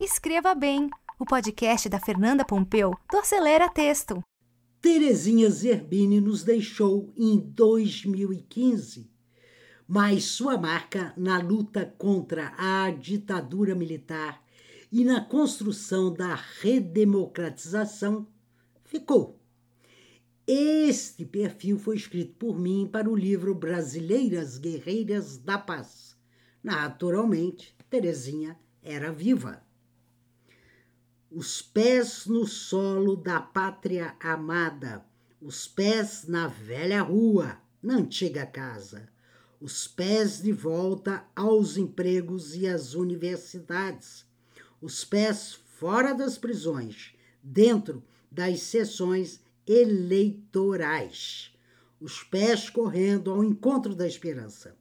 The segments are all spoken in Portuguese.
Escreva Bem, o podcast da Fernanda Pompeu do Acelera Texto. Terezinha Zerbini nos deixou em 2015, mas sua marca na luta contra a ditadura militar e na construção da redemocratização ficou. Este perfil foi escrito por mim para o livro Brasileiras Guerreiras da Paz. Naturalmente, Terezinha era viva. Os pés no solo da pátria amada, os pés na velha rua, na antiga casa, os pés de volta aos empregos e às universidades, os pés fora das prisões, dentro das sessões eleitorais, os pés correndo ao encontro da esperança.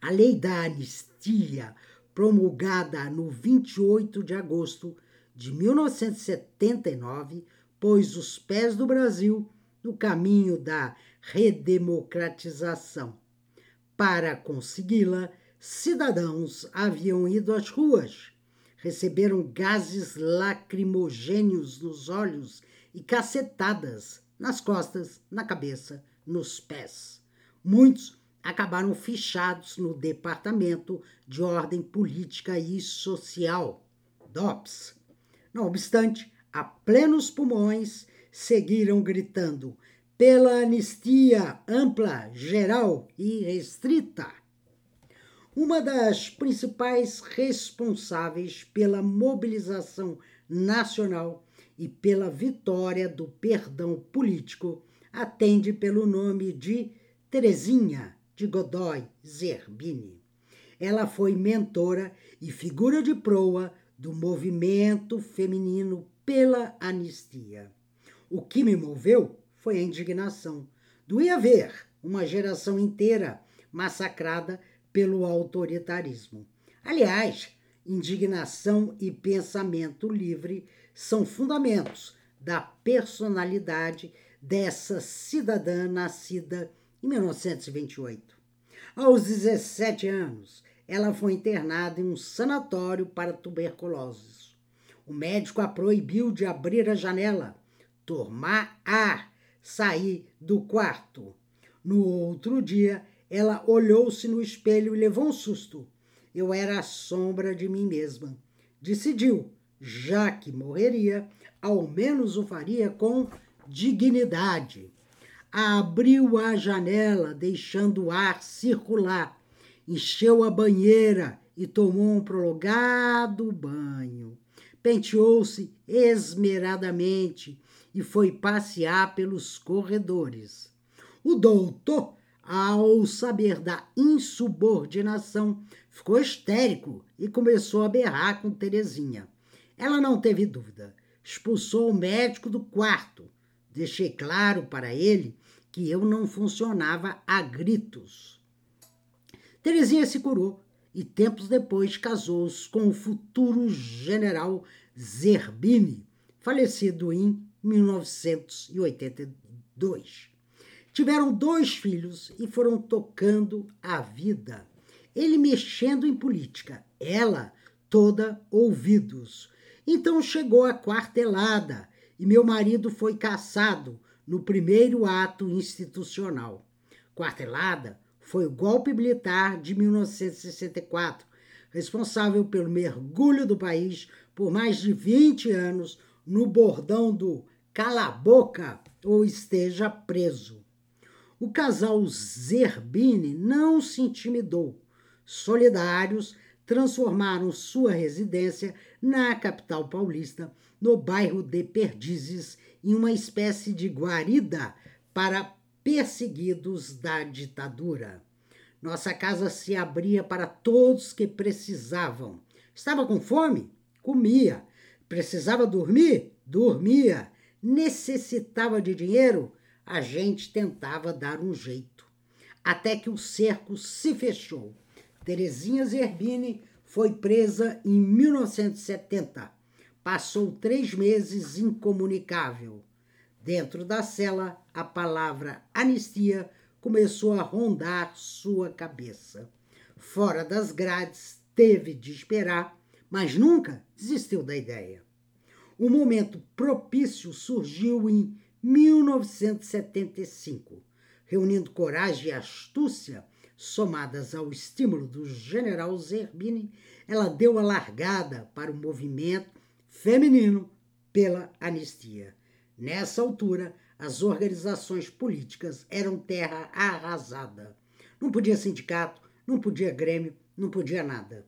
A lei da anistia, promulgada no 28 de agosto de 1979, pôs os pés do Brasil no caminho da redemocratização. Para consegui-la, cidadãos haviam ido às ruas, receberam gases lacrimogênios nos olhos e cacetadas nas costas, na cabeça, nos pés. Muitos acabaram fichados no Departamento de Ordem Política e Social, DOPS. Não obstante, a plenos pulmões, seguiram gritando pela anistia ampla, geral e restrita uma das principais responsáveis pela mobilização nacional e pela vitória do perdão político, atende pelo nome de Terezinha de Godoy Zerbini. Ela foi mentora e figura de proa do movimento feminino pela anistia. O que me moveu foi a indignação. Doía ver uma geração inteira massacrada pelo autoritarismo. Aliás, indignação e pensamento livre são fundamentos da personalidade dessa cidadã nascida em 1928. Aos 17 anos, ela foi internada em um sanatório para tuberculoses. O médico a proibiu de abrir a janela, tomar ar, sair do quarto. No outro dia, ela olhou-se no espelho e levou um susto. Eu era a sombra de mim mesma. Decidiu, já que morreria, ao menos o faria com dignidade. Abriu a janela, deixando o ar circular. Encheu a banheira e tomou um prolongado banho. Penteou-se esmeradamente e foi passear pelos corredores. O doutor ao saber da insubordinação, ficou histérico e começou a berrar com Terezinha. Ela não teve dúvida. Expulsou o médico do quarto. Deixei claro para ele que eu não funcionava a gritos. Terezinha se curou e tempos depois casou-se com o futuro general Zerbini, falecido em 1982. Tiveram dois filhos e foram tocando a vida. Ele mexendo em política, ela toda ouvidos. Então chegou a quartelada e meu marido foi caçado no primeiro ato institucional. Quartelada foi o golpe militar de 1964, responsável pelo mergulho do país por mais de 20 anos no bordão do cala a boca ou esteja preso. O casal Zerbini não se intimidou. Solidários transformaram sua residência na capital paulista, no bairro de Perdizes, em uma espécie de guarida para perseguidos da ditadura. Nossa casa se abria para todos que precisavam. Estava com fome? Comia. Precisava dormir? Dormia. Necessitava de dinheiro? a gente tentava dar um jeito. Até que o cerco se fechou. Terezinha Zerbini foi presa em 1970. Passou três meses incomunicável. Dentro da cela, a palavra anistia começou a rondar sua cabeça. Fora das grades, teve de esperar mas nunca desistiu da ideia. O momento propício surgiu em 1975, reunindo coragem e astúcia somadas ao estímulo do general Zerbini, ela deu a largada para o movimento feminino pela anistia. Nessa altura, as organizações políticas eram terra arrasada. Não podia sindicato, não podia grêmio, não podia nada.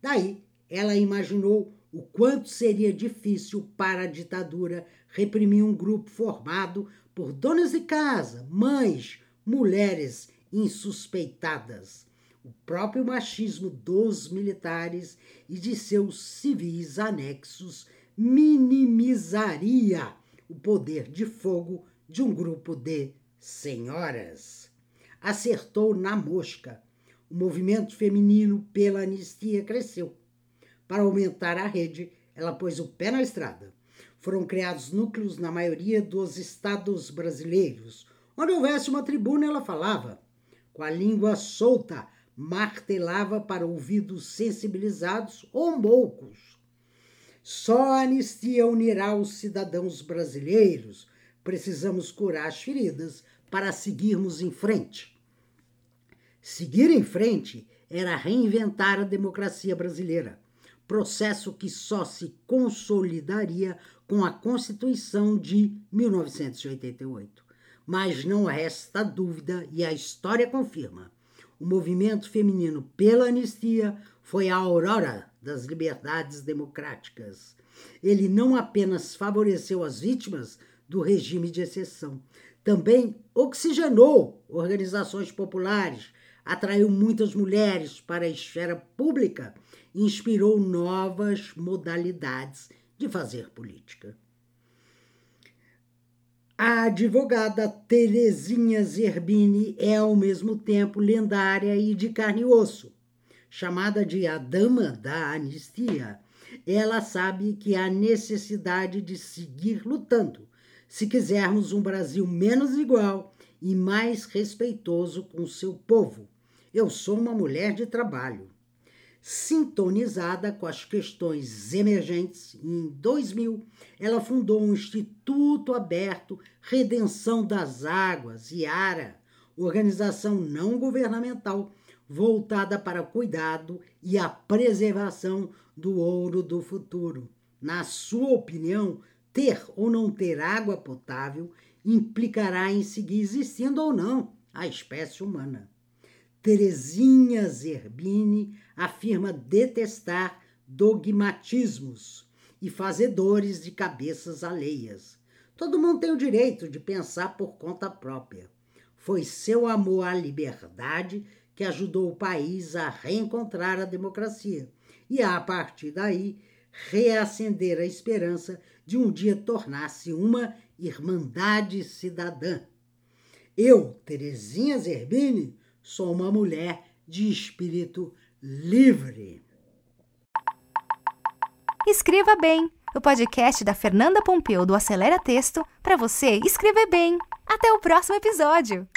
Daí, ela imaginou o quanto seria difícil para a ditadura reprimir um grupo formado por donas de casa, mães, mulheres insuspeitadas. O próprio machismo dos militares e de seus civis anexos minimizaria o poder de fogo de um grupo de senhoras. Acertou na mosca. O movimento feminino pela anistia cresceu. Para aumentar a rede, ela pôs o pé na estrada. Foram criados núcleos na maioria dos estados brasileiros. Onde houvesse uma tribuna, ela falava. Com a língua solta, martelava para ouvidos sensibilizados ou moucos. Só a anistia unirá os cidadãos brasileiros. Precisamos curar as feridas para seguirmos em frente. Seguir em frente era reinventar a democracia brasileira, processo que só se consolidaria com a Constituição de 1988. Mas não resta dúvida, e a história confirma: o movimento feminino pela anistia foi a aurora das liberdades democráticas. Ele não apenas favoreceu as vítimas do regime de exceção, também oxigenou organizações populares, atraiu muitas mulheres para a esfera pública e inspirou novas modalidades de fazer política. A advogada Terezinha Zerbini é ao mesmo tempo lendária e de carne e osso chamada de a Dama da Anistia, ela sabe que há necessidade de seguir lutando se quisermos um Brasil menos igual e mais respeitoso com seu povo. Eu sou uma mulher de trabalho. Sintonizada com as questões emergentes, em 2000 ela fundou um Instituto Aberto Redenção das Águas, IARA, organização não governamental voltada para o cuidado e a preservação do ouro do futuro. Na sua opinião, ter ou não ter água potável implicará em seguir existindo ou não a espécie humana. Terezinha Zerbini afirma detestar dogmatismos e fazedores de cabeças alheias. Todo mundo tem o direito de pensar por conta própria. Foi seu amor à liberdade que ajudou o país a reencontrar a democracia e, a partir daí, reacender a esperança de um dia tornar-se uma irmandade cidadã. Eu, Terezinha Zerbini, sou uma mulher de espírito livre. Escreva Bem, o podcast da Fernanda Pompeu do Acelera Texto para você escrever bem. Até o próximo episódio!